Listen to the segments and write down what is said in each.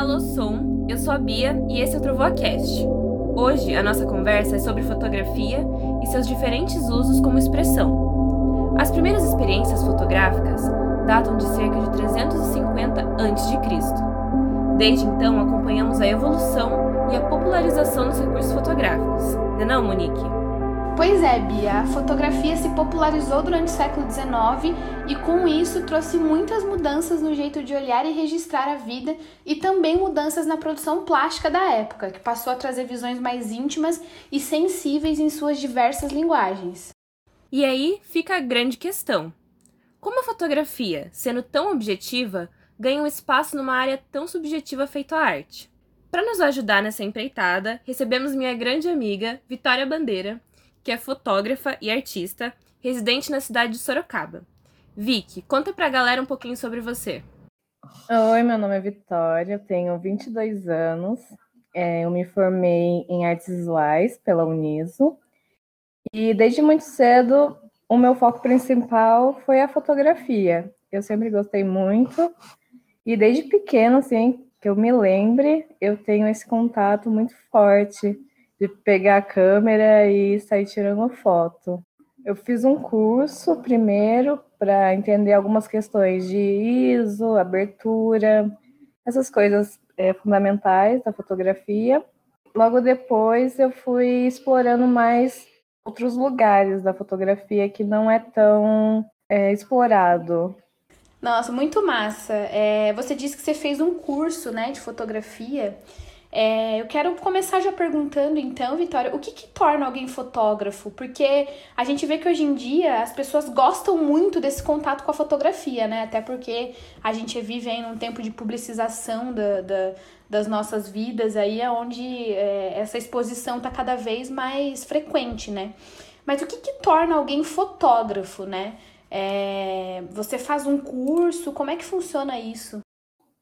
Alô Som, eu sou a Bia e esse é o TrovoaCast. Hoje a nossa conversa é sobre fotografia e seus diferentes usos como expressão. As primeiras experiências fotográficas datam de cerca de 350 a.C. Desde então acompanhamos a evolução e a popularização dos recursos fotográficos. Não é não, Monique? Pois é, Bia, a fotografia se popularizou durante o século XIX e com isso trouxe muitas mudanças no jeito de olhar e registrar a vida e também mudanças na produção plástica da época, que passou a trazer visões mais íntimas e sensíveis em suas diversas linguagens. E aí fica a grande questão: como a fotografia, sendo tão objetiva, ganha um espaço numa área tão subjetiva feita a arte? Para nos ajudar nessa empreitada, recebemos minha grande amiga, Vitória Bandeira, que é fotógrafa e artista, residente na cidade de Sorocaba. Vicky, conta pra galera um pouquinho sobre você. Oi, meu nome é Vitória, tenho 22 anos, é, eu me formei em artes visuais pela Uniso e desde muito cedo o meu foco principal foi a fotografia. Eu sempre gostei muito e desde pequeno, assim, que eu me lembre, eu tenho esse contato muito forte de pegar a câmera e sair tirando foto. Eu fiz um curso primeiro para entender algumas questões de ISO, abertura, essas coisas é, fundamentais da fotografia. Logo depois eu fui explorando mais outros lugares da fotografia que não é tão é, explorado. Nossa, muito massa. É, você disse que você fez um curso né, de fotografia. É, eu quero começar já perguntando, então, Vitória, o que, que torna alguém fotógrafo? Porque a gente vê que hoje em dia as pessoas gostam muito desse contato com a fotografia, né? Até porque a gente vive em um tempo de publicização da, da das nossas vidas, aí é onde é, essa exposição está cada vez mais frequente, né? Mas o que, que torna alguém fotógrafo, né? É, você faz um curso, como é que funciona isso?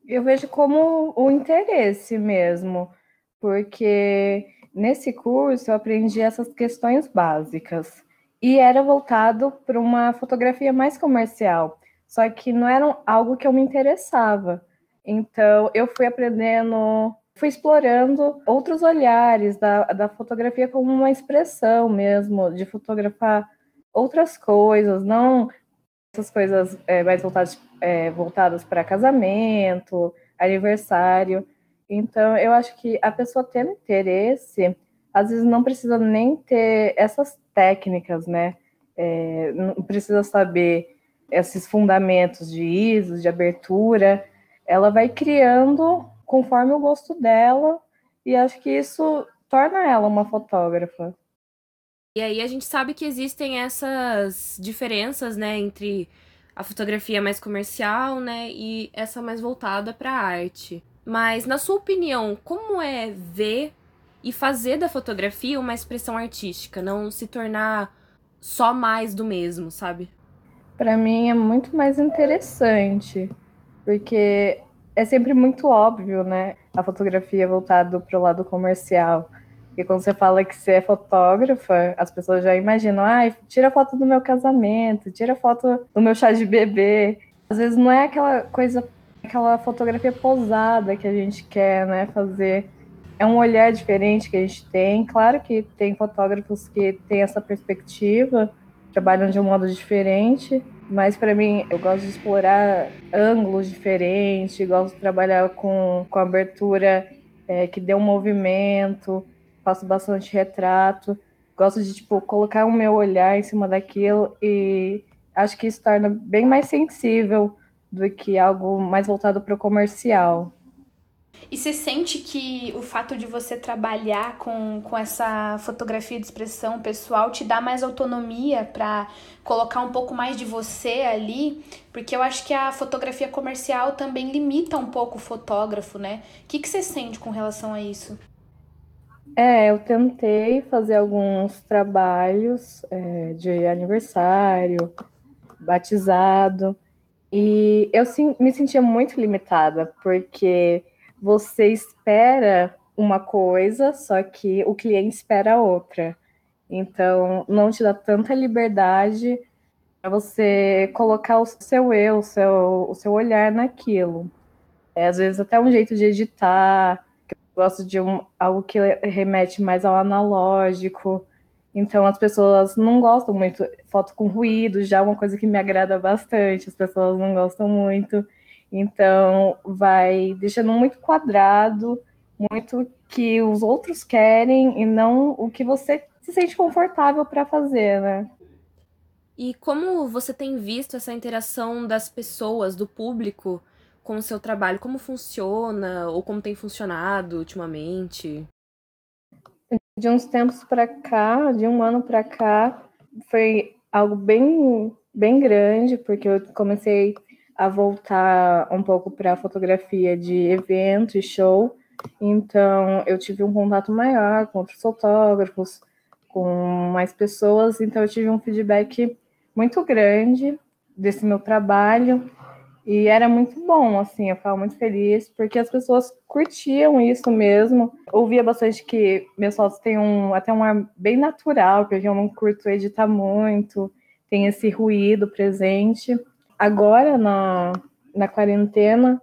Eu vejo como o interesse mesmo, porque nesse curso eu aprendi essas questões básicas e era voltado para uma fotografia mais comercial, só que não era algo que eu me interessava. Então eu fui aprendendo, fui explorando outros olhares da, da fotografia como uma expressão mesmo, de fotografar outras coisas, não essas coisas é, mais voltadas é, voltadas para casamento, aniversário. Então, eu acho que a pessoa tendo interesse, às vezes não precisa nem ter essas técnicas, né? É, não precisa saber esses fundamentos de ISO, de abertura. Ela vai criando conforme o gosto dela, e acho que isso torna ela uma fotógrafa. E aí a gente sabe que existem essas diferenças, né, entre a fotografia mais comercial, né, e essa mais voltada para arte. Mas na sua opinião, como é ver e fazer da fotografia uma expressão artística, não se tornar só mais do mesmo, sabe? Para mim é muito mais interessante, porque é sempre muito óbvio, né? A fotografia voltada para o lado comercial. Porque quando você fala que você é fotógrafa, as pessoas já imaginam, ah, tira foto do meu casamento, tira foto do meu chá de bebê. Às vezes não é aquela coisa, aquela fotografia posada que a gente quer, né, fazer. É um olhar diferente que a gente tem. Claro que tem fotógrafos que têm essa perspectiva, trabalham de um modo diferente, mas para mim eu gosto de explorar ângulos diferentes, gosto de trabalhar com, com abertura é, que dê um movimento, faço bastante retrato, gosto de tipo colocar o meu olhar em cima daquilo e acho que isso torna bem mais sensível do que algo mais voltado para o comercial. E você sente que o fato de você trabalhar com, com essa fotografia de expressão pessoal te dá mais autonomia para colocar um pouco mais de você ali? Porque eu acho que a fotografia comercial também limita um pouco o fotógrafo, né? O que, que você sente com relação a isso? É, eu tentei fazer alguns trabalhos é, de aniversário, batizado, e eu me sentia muito limitada, porque você espera uma coisa, só que o cliente espera outra. Então, não te dá tanta liberdade para você colocar o seu eu, o seu, o seu olhar naquilo. é, às vezes até um jeito de editar. Gosto de um, algo que remete mais ao analógico. Então as pessoas não gostam muito foto com ruído, já é uma coisa que me agrada bastante. As pessoas não gostam muito. Então vai deixando muito quadrado, muito que os outros querem e não o que você se sente confortável para fazer, né? E como você tem visto essa interação das pessoas, do público, com o seu trabalho? Como funciona ou como tem funcionado ultimamente? De uns tempos para cá, de um ano para cá, foi algo bem, bem grande, porque eu comecei a voltar um pouco para a fotografia de evento e show. Então, eu tive um contato maior com outros fotógrafos, com mais pessoas. Então, eu tive um feedback muito grande desse meu trabalho e era muito bom, assim, eu ficava muito feliz, porque as pessoas curtiam isso mesmo. Ouvia bastante que meus fotos têm um, até um ar bem natural, porque eu não curto editar muito, tem esse ruído presente. Agora, na, na quarentena,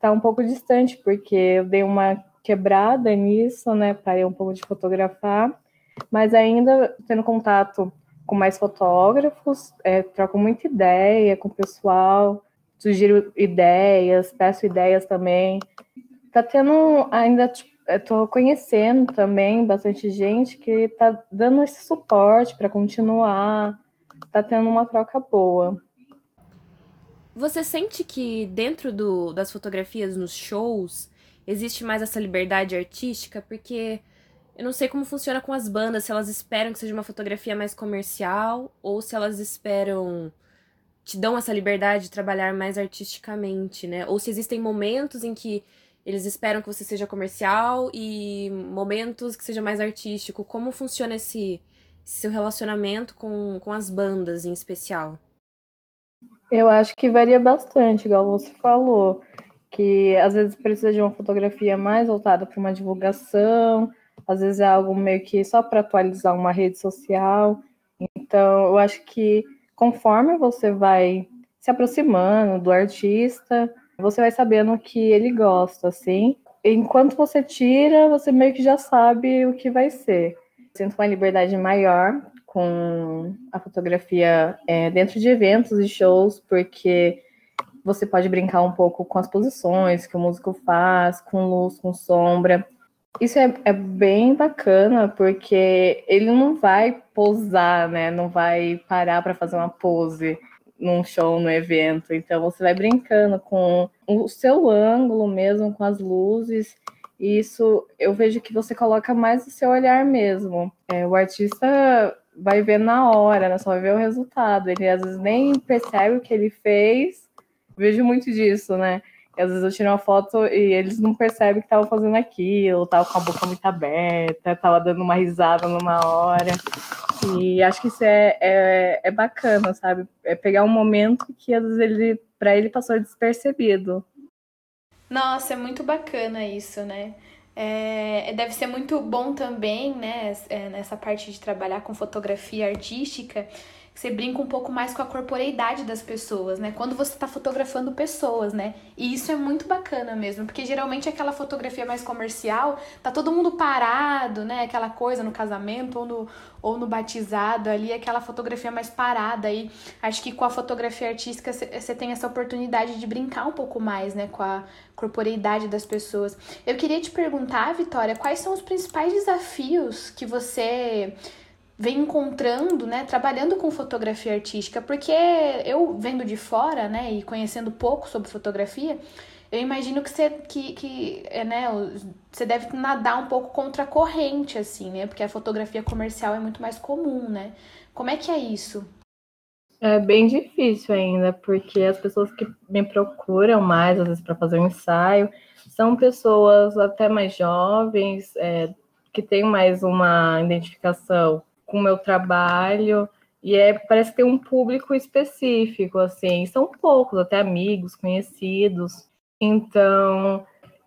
tá um pouco distante, porque eu dei uma quebrada nisso, né, parei um pouco de fotografar, mas ainda tendo contato com mais fotógrafos, é, troco muita ideia com o pessoal, sugiro ideias, peço ideias também. Tá tendo ainda, estou tipo, conhecendo também bastante gente que tá dando esse suporte para continuar, tá tendo uma troca boa. Você sente que dentro do, das fotografias nos shows existe mais essa liberdade artística? Porque eu não sei como funciona com as bandas, se elas esperam que seja uma fotografia mais comercial ou se elas esperam te dão essa liberdade de trabalhar mais artisticamente, né? Ou se existem momentos em que eles esperam que você seja comercial e momentos que seja mais artístico. Como funciona esse, esse seu relacionamento com, com as bandas em especial? Eu acho que varia bastante, igual você falou, que às vezes precisa de uma fotografia mais voltada para uma divulgação, às vezes é algo meio que só para atualizar uma rede social. Então, eu acho que conforme você vai se aproximando do artista, você vai sabendo o que ele gosta, assim. Enquanto você tira, você meio que já sabe o que vai ser. Sinto uma liberdade maior com a fotografia é, dentro de eventos e shows, porque você pode brincar um pouco com as posições que o músico faz, com luz, com sombra. Isso é, é bem bacana, porque ele não vai posar, né? Não vai parar para fazer uma pose num show, no evento. Então você vai brincando com o seu ângulo mesmo, com as luzes. E isso eu vejo que você coloca mais o seu olhar mesmo. É, o artista vai ver na hora, né? Só vai ver o resultado. Ele às vezes nem percebe o que ele fez. Vejo muito disso, né? E às vezes eu tiro uma foto e eles não percebem que estavam fazendo aquilo, tava com a boca muito aberta, tava dando uma risada numa hora. E acho que isso é, é, é bacana, sabe? É pegar um momento que às vezes ele, para ele passou despercebido. Nossa, é muito bacana isso, né? É, deve ser muito bom também, né, é, nessa parte de trabalhar com fotografia artística, você brinca um pouco mais com a corporeidade das pessoas, né? Quando você tá fotografando pessoas, né? E isso é muito bacana mesmo, porque geralmente aquela fotografia mais comercial, tá todo mundo parado, né? Aquela coisa no casamento ou no, ou no batizado ali, aquela fotografia mais parada. E acho que com a fotografia artística você tem essa oportunidade de brincar um pouco mais, né? Com a corporeidade das pessoas. Eu queria te perguntar, Vitória, quais são os principais desafios que você vem encontrando, né, trabalhando com fotografia artística, porque eu vendo de fora, né, e conhecendo pouco sobre fotografia, eu imagino que você que, que é, né, você deve nadar um pouco contra a corrente assim, né? Porque a fotografia comercial é muito mais comum, né? Como é que é isso? É bem difícil ainda, porque as pessoas que me procuram mais, às vezes, para fazer um ensaio, são pessoas até mais jovens, é, que têm mais uma identificação com o meu trabalho e é parece ter um público específico assim são poucos até amigos conhecidos então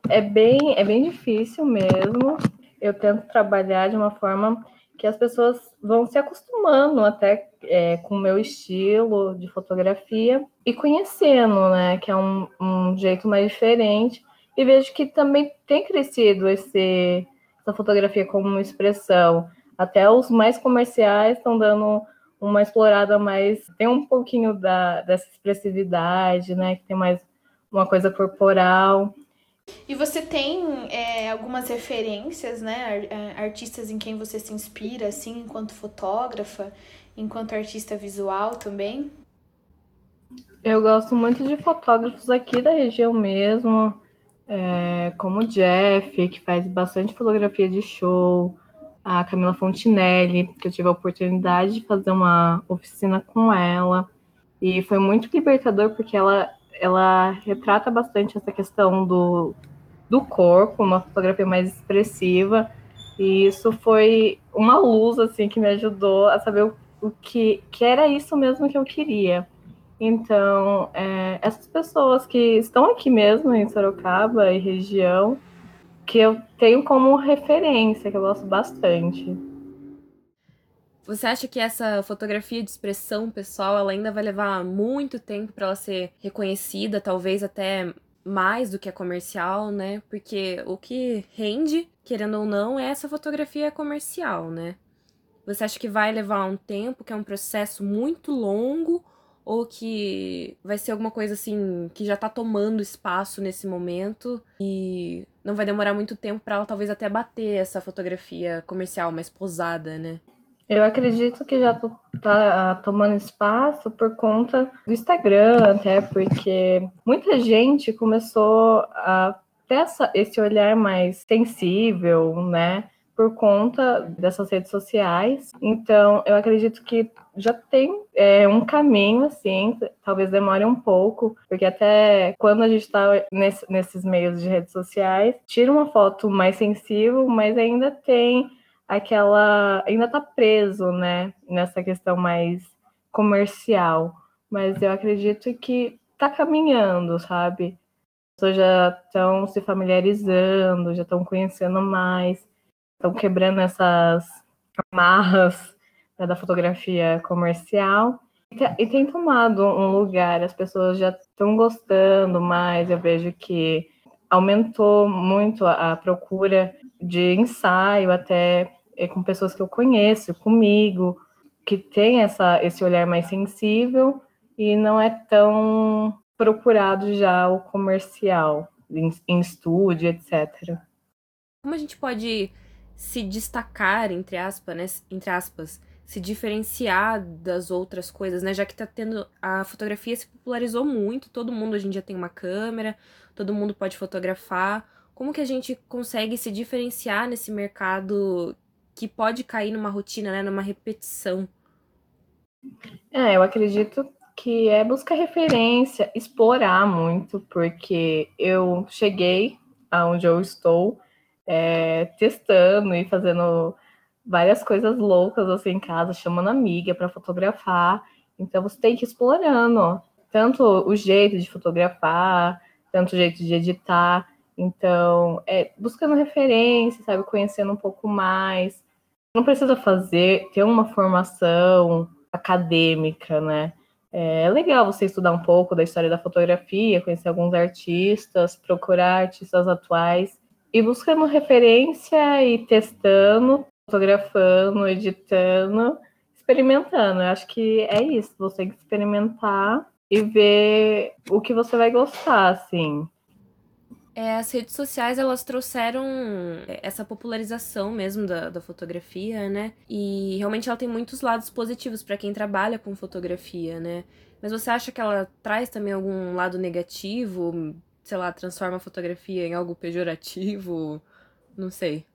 é bem é bem difícil mesmo eu tento trabalhar de uma forma que as pessoas vão se acostumando até é, com o meu estilo de fotografia e conhecendo, né? Que é um, um jeito mais diferente. E vejo que também tem crescido esse, essa fotografia como uma expressão. Até os mais comerciais estão dando uma explorada mais. Tem um pouquinho da, dessa expressividade, né? Que tem mais uma coisa corporal. E você tem é, algumas referências, né? É, artistas em quem você se inspira, assim, enquanto fotógrafa, enquanto artista visual também? Eu gosto muito de fotógrafos aqui da região mesmo, é, como o Jeff, que faz bastante fotografia de show, a Camila Fontinelli, que eu tive a oportunidade de fazer uma oficina com ela, e foi muito libertador porque ela ela retrata bastante essa questão do, do corpo, uma fotografia mais expressiva, e isso foi uma luz, assim, que me ajudou a saber o, o que, que era isso mesmo que eu queria. Então, é, essas pessoas que estão aqui mesmo em Sorocaba e região, que eu tenho como referência, que eu gosto bastante. Você acha que essa fotografia de expressão pessoal ela ainda vai levar muito tempo para ela ser reconhecida, talvez até mais do que a comercial, né? Porque o que rende, querendo ou não, é essa fotografia comercial, né? Você acha que vai levar um tempo, que é um processo muito longo, ou que vai ser alguma coisa assim que já tá tomando espaço nesse momento e não vai demorar muito tempo para ela talvez até bater essa fotografia comercial mais posada, né? Eu acredito que já está tomando espaço por conta do Instagram, até porque muita gente começou a ter essa, esse olhar mais sensível, né? Por conta dessas redes sociais. Então, eu acredito que já tem é, um caminho, assim, talvez demore um pouco, porque até quando a gente está nesse, nesses meios de redes sociais, tira uma foto mais sensível, mas ainda tem aquela ainda está preso, né, nessa questão mais comercial, mas eu acredito que está caminhando, sabe? As pessoas já estão se familiarizando, já estão conhecendo mais, estão quebrando essas amarras né, da fotografia comercial e tem tomado um lugar, as pessoas já estão gostando mais, eu vejo que aumentou muito a, procura de ensaio até é, com pessoas que eu conheço, comigo, que tem essa, esse olhar mais sensível e não é tão procurado já o comercial, em, em estúdio, etc. Como a gente pode se destacar, entre aspas, né, entre aspas, se diferenciar das outras coisas, né? Já que tá tendo. A fotografia se popularizou muito, todo mundo hoje em dia tem uma câmera, todo mundo pode fotografar. Como que a gente consegue se diferenciar nesse mercado que pode cair numa rotina, né, numa repetição. É, eu acredito que é buscar referência, explorar muito, porque eu cheguei aonde eu estou é, testando e fazendo várias coisas loucas assim em casa, chamando amiga para fotografar. Então você tem que ir explorando tanto o jeito de fotografar, tanto o jeito de editar. Então, é buscando referência, sabe, conhecendo um pouco mais. Não precisa fazer, ter uma formação acadêmica, né? É legal você estudar um pouco da história da fotografia, conhecer alguns artistas, procurar artistas atuais e buscando referência e testando, fotografando, editando, experimentando. Eu acho que é isso, você tem que experimentar e ver o que você vai gostar, assim. É, as redes sociais, elas trouxeram essa popularização mesmo da, da fotografia, né? E realmente ela tem muitos lados positivos para quem trabalha com fotografia, né? Mas você acha que ela traz também algum lado negativo? Sei lá, transforma a fotografia em algo pejorativo? Não sei.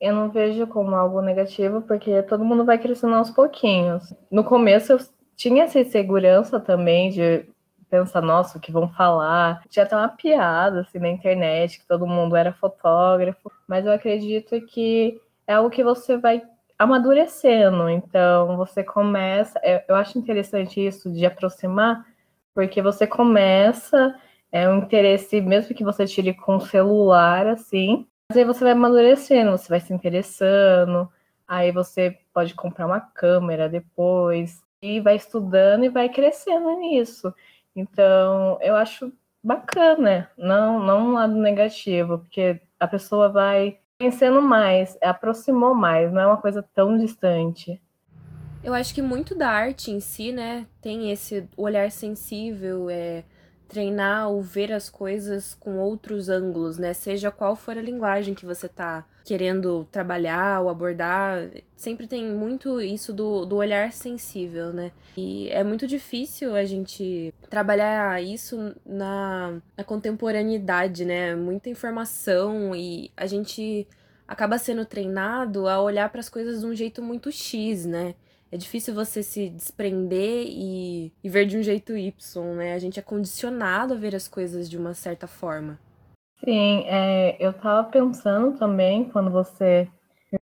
Eu não vejo como algo negativo, porque todo mundo vai crescendo aos pouquinhos. No começo eu tinha essa insegurança também de pensa, nossa, o que vão falar. Tinha até uma piada assim na internet que todo mundo era fotógrafo, mas eu acredito que é algo que você vai amadurecendo. Então, você começa. É, eu acho interessante isso de aproximar, porque você começa, é um interesse, mesmo que você tire com o celular, assim, mas aí você vai amadurecendo, você vai se interessando, Aí você pode comprar uma câmera depois e vai estudando e vai crescendo nisso. Então, eu acho bacana, não, não um lado negativo, porque a pessoa vai conhecendo mais, aproximou mais, não é uma coisa tão distante. Eu acho que muito da arte em si, né, tem esse olhar sensível, é treinar ou ver as coisas com outros ângulos, né? Seja qual for a linguagem que você tá querendo trabalhar ou abordar, sempre tem muito isso do, do olhar sensível, né? E é muito difícil a gente trabalhar isso na, na contemporaneidade, né? Muita informação e a gente acaba sendo treinado a olhar para as coisas de um jeito muito X, né? É difícil você se desprender e, e ver de um jeito Y, né? A gente é condicionado a ver as coisas de uma certa forma. Sim, é, eu estava pensando também, quando você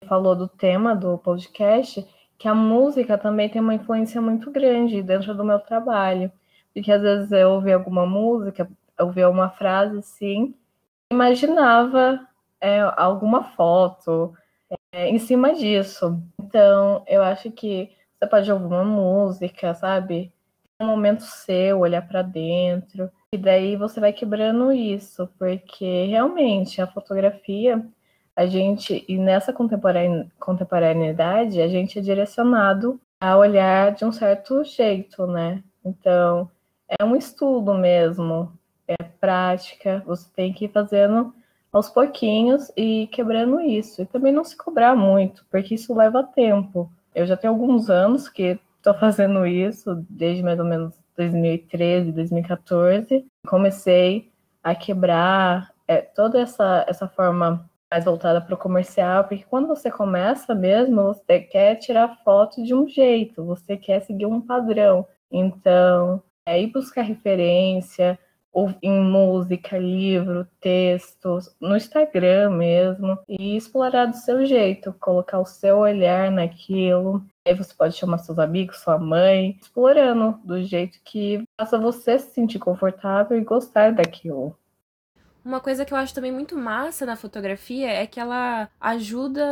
falou do tema do podcast, que a música também tem uma influência muito grande dentro do meu trabalho. Porque às vezes eu ouvia alguma música, eu ouvia uma frase assim, imaginava é, alguma foto, é, em cima disso. Então, eu acho que você pode ouvir uma música, sabe? Um momento seu, olhar para dentro. E daí você vai quebrando isso, porque realmente a fotografia, a gente, e nessa contemporaneidade, a gente é direcionado a olhar de um certo jeito, né? Então, é um estudo mesmo, é prática, você tem que ir fazendo aos pouquinhos e quebrando isso. E também não se cobrar muito, porque isso leva tempo. Eu já tenho alguns anos que estou fazendo isso, desde mais ou menos 2013, 2014. Comecei a quebrar é, toda essa, essa forma mais voltada para o comercial, porque quando você começa mesmo, você quer tirar foto de um jeito, você quer seguir um padrão. Então, é ir buscar referência, em música, livro, textos, no Instagram mesmo, e explorar do seu jeito, colocar o seu olhar naquilo. Aí você pode chamar seus amigos, sua mãe, explorando do jeito que faça você se sentir confortável e gostar daquilo. Uma coisa que eu acho também muito massa na fotografia é que ela ajuda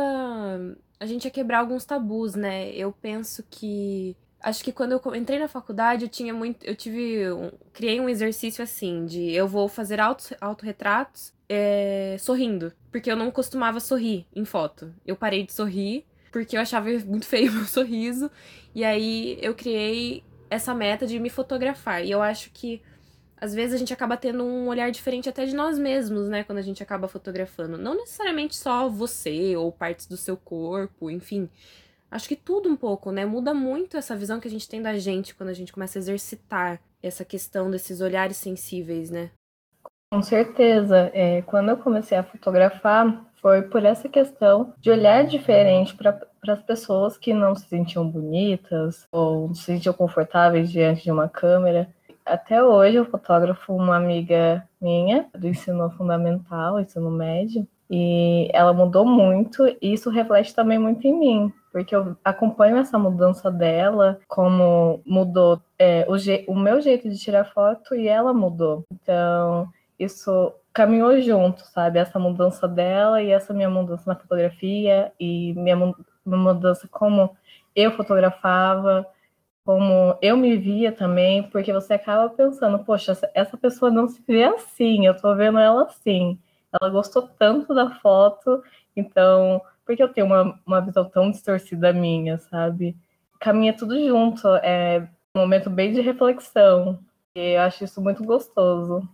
a gente a quebrar alguns tabus, né? Eu penso que acho que quando eu entrei na faculdade, eu tinha muito. Eu tive. Um, criei um exercício assim, de eu vou fazer auto, autorretratos é, sorrindo. Porque eu não costumava sorrir em foto. Eu parei de sorrir porque eu achava muito feio o meu sorriso. E aí eu criei essa meta de me fotografar. E eu acho que às vezes a gente acaba tendo um olhar diferente até de nós mesmos, né? Quando a gente acaba fotografando. Não necessariamente só você ou partes do seu corpo, enfim. Acho que tudo um pouco, né? Muda muito essa visão que a gente tem da gente quando a gente começa a exercitar essa questão desses olhares sensíveis, né? Com certeza. É, quando eu comecei a fotografar, foi por essa questão de olhar diferente para as pessoas que não se sentiam bonitas ou não se sentiam confortáveis diante de uma câmera. Até hoje eu fotografo uma amiga minha do ensino fundamental, ensino médio, e ela mudou muito e isso reflete também muito em mim, porque eu acompanho essa mudança dela, como mudou é, o, o meu jeito de tirar foto e ela mudou. Então, isso caminhou junto, sabe? Essa mudança dela e essa minha mudança na fotografia e minha, mudança como eu fotografava, como eu me via também, porque você acaba pensando, poxa, essa pessoa não se vê assim, eu tô vendo ela assim. Ela gostou tanto da foto, então porque eu tenho uma, uma visão tão distorcida minha, sabe? Caminha tudo junto, é um momento bem de reflexão. E eu acho isso muito gostoso.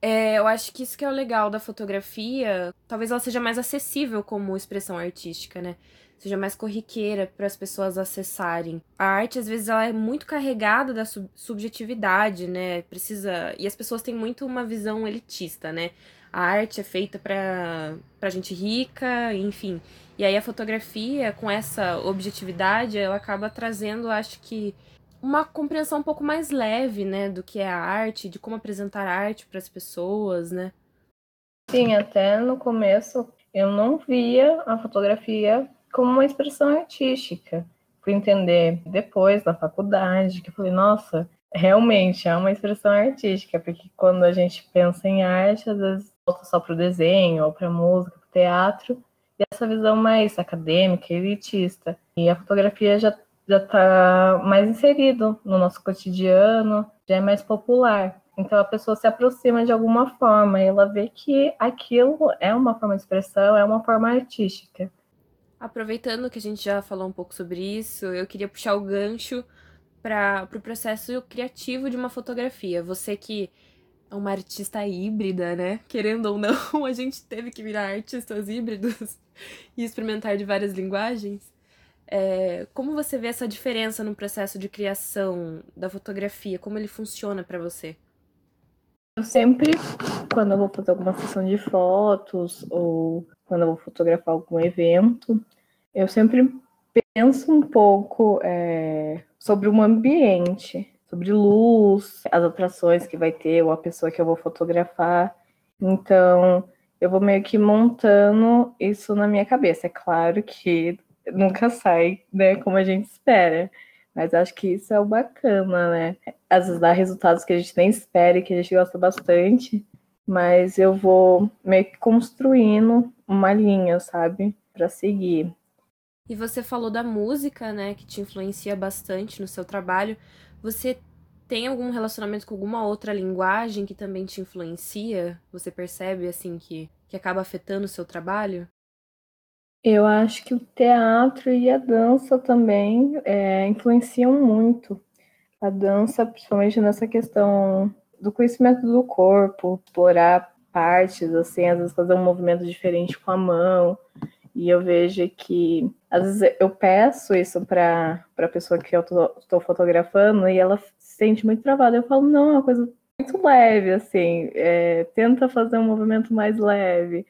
É, eu acho que isso que é o legal da fotografia. Talvez ela seja mais acessível como expressão artística, né? Seja mais corriqueira para as pessoas acessarem. A arte, às vezes, ela é muito carregada da sub subjetividade, né? Precisa. E as pessoas têm muito uma visão elitista, né? A arte é feita para pra gente rica, enfim. E aí a fotografia, com essa objetividade, ela acaba trazendo, acho que, uma compreensão um pouco mais leve, né, do que é a arte, de como apresentar arte para as pessoas, né? Sim, até no começo eu não via a fotografia como uma expressão artística. Fui entender depois na faculdade, que eu falei, nossa, realmente é uma expressão artística, porque quando a gente pensa em arte, às vezes volta só para o desenho, ou para música, para o teatro, essa visão mais acadêmica, elitista. E a fotografia já já está mais inserido no nosso cotidiano, já é mais popular. Então a pessoa se aproxima de alguma forma e ela vê que aquilo é uma forma de expressão, é uma forma artística. Aproveitando que a gente já falou um pouco sobre isso, eu queria puxar o gancho para o pro processo criativo de uma fotografia. Você que uma artista híbrida, né? Querendo ou não, a gente teve que virar artistas híbridos e experimentar de várias linguagens. É, como você vê essa diferença no processo de criação da fotografia? Como ele funciona para você? Eu sempre, quando eu vou fazer alguma sessão de fotos ou quando eu vou fotografar algum evento, eu sempre penso um pouco é, sobre o ambiente, sobre luz, as atrações que vai ter, ou a pessoa que eu vou fotografar. Então, eu vou meio que montando isso na minha cabeça. É claro que nunca sai, né, como a gente espera. Mas acho que isso é o bacana, né? Às vezes dá resultados que a gente nem espera e que a gente gosta bastante, mas eu vou meio que construindo uma linha, sabe? Para seguir. E você falou da música, né, que te influencia bastante no seu trabalho. Você tem algum relacionamento com alguma outra linguagem que também te influencia? Você percebe, assim, que, que acaba afetando o seu trabalho? Eu acho que o teatro e a dança também é, influenciam muito. A dança, principalmente nessa questão do conhecimento do corpo, explorar partes, assim, às vezes fazer um movimento diferente com a mão. E eu vejo que, às vezes, eu peço isso para a pessoa que eu estou fotografando e ela se sente muito travada. Eu falo, não, é uma coisa muito leve, assim, é, tenta fazer um movimento mais leve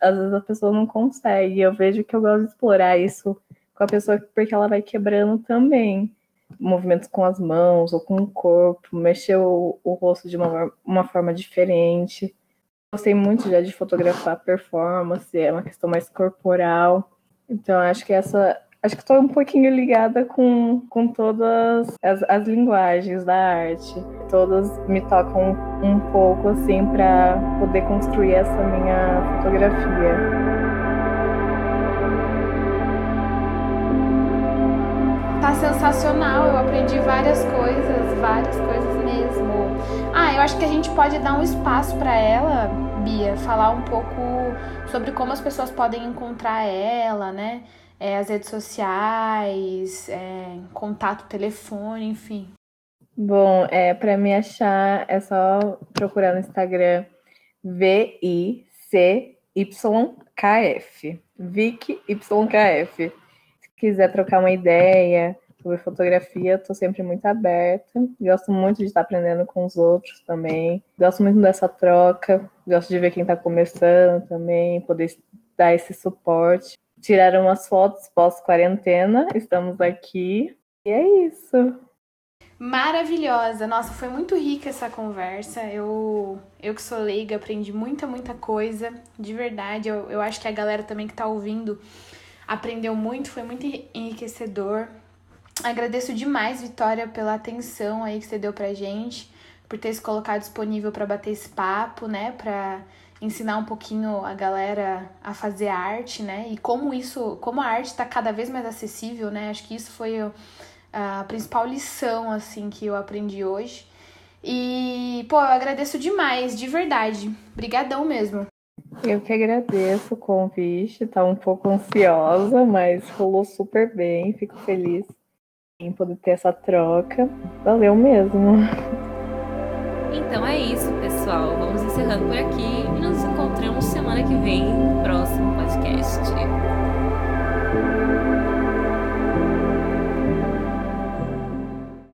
às vezes a pessoa não consegue. Eu vejo que eu gosto de explorar isso com a pessoa porque ela vai quebrando também movimentos com as mãos ou com o corpo, mexer o, o rosto de uma, uma forma diferente. Gostei muito já de fotografar performance, é uma questão mais corporal. Então acho que essa acho que estou um pouquinho ligada com, com todas as, as linguagens da arte. Todas me tocam um, pouco, assim, para poder construir essa minha fotografia. Tá sensacional, eu aprendi várias coisas, várias coisas mesmo. Ah, eu acho que a gente pode dar um espaço para ela, Bia, falar um pouco sobre como as pessoas podem encontrar ela, né? é, as redes sociais, é, contato, telefone, enfim. Bom, é, para me achar é só procurar no Instagram V-I-C-Y-K-F. VicYKF. Se quiser trocar uma ideia sobre fotografia, estou sempre muito aberta. Gosto muito de estar aprendendo com os outros também. Gosto muito dessa troca. Gosto de ver quem está começando também, poder dar esse suporte tiraram as fotos pós-quarentena. Estamos aqui. E é isso. Maravilhosa. Nossa, foi muito rica essa conversa. Eu, eu que sou leiga, aprendi muita, muita coisa. De verdade. Eu, eu acho que a galera também que tá ouvindo aprendeu muito. Foi muito enriquecedor. Agradeço demais, Vitória, pela atenção aí que você deu pra gente, por ter se colocado disponível para bater esse papo, né? Pra ensinar um pouquinho a galera a fazer arte, né? E como isso, como a arte está cada vez mais acessível, né? Acho que isso foi a principal lição assim que eu aprendi hoje. E, pô, eu agradeço demais, de verdade. Brigadão mesmo. Eu que agradeço o convite, tá um pouco ansiosa, mas rolou super bem, fico feliz em poder ter essa troca. Valeu mesmo. Então é isso, pessoal. Vamos encerrando por aqui e nos encontramos semana que vem, próximo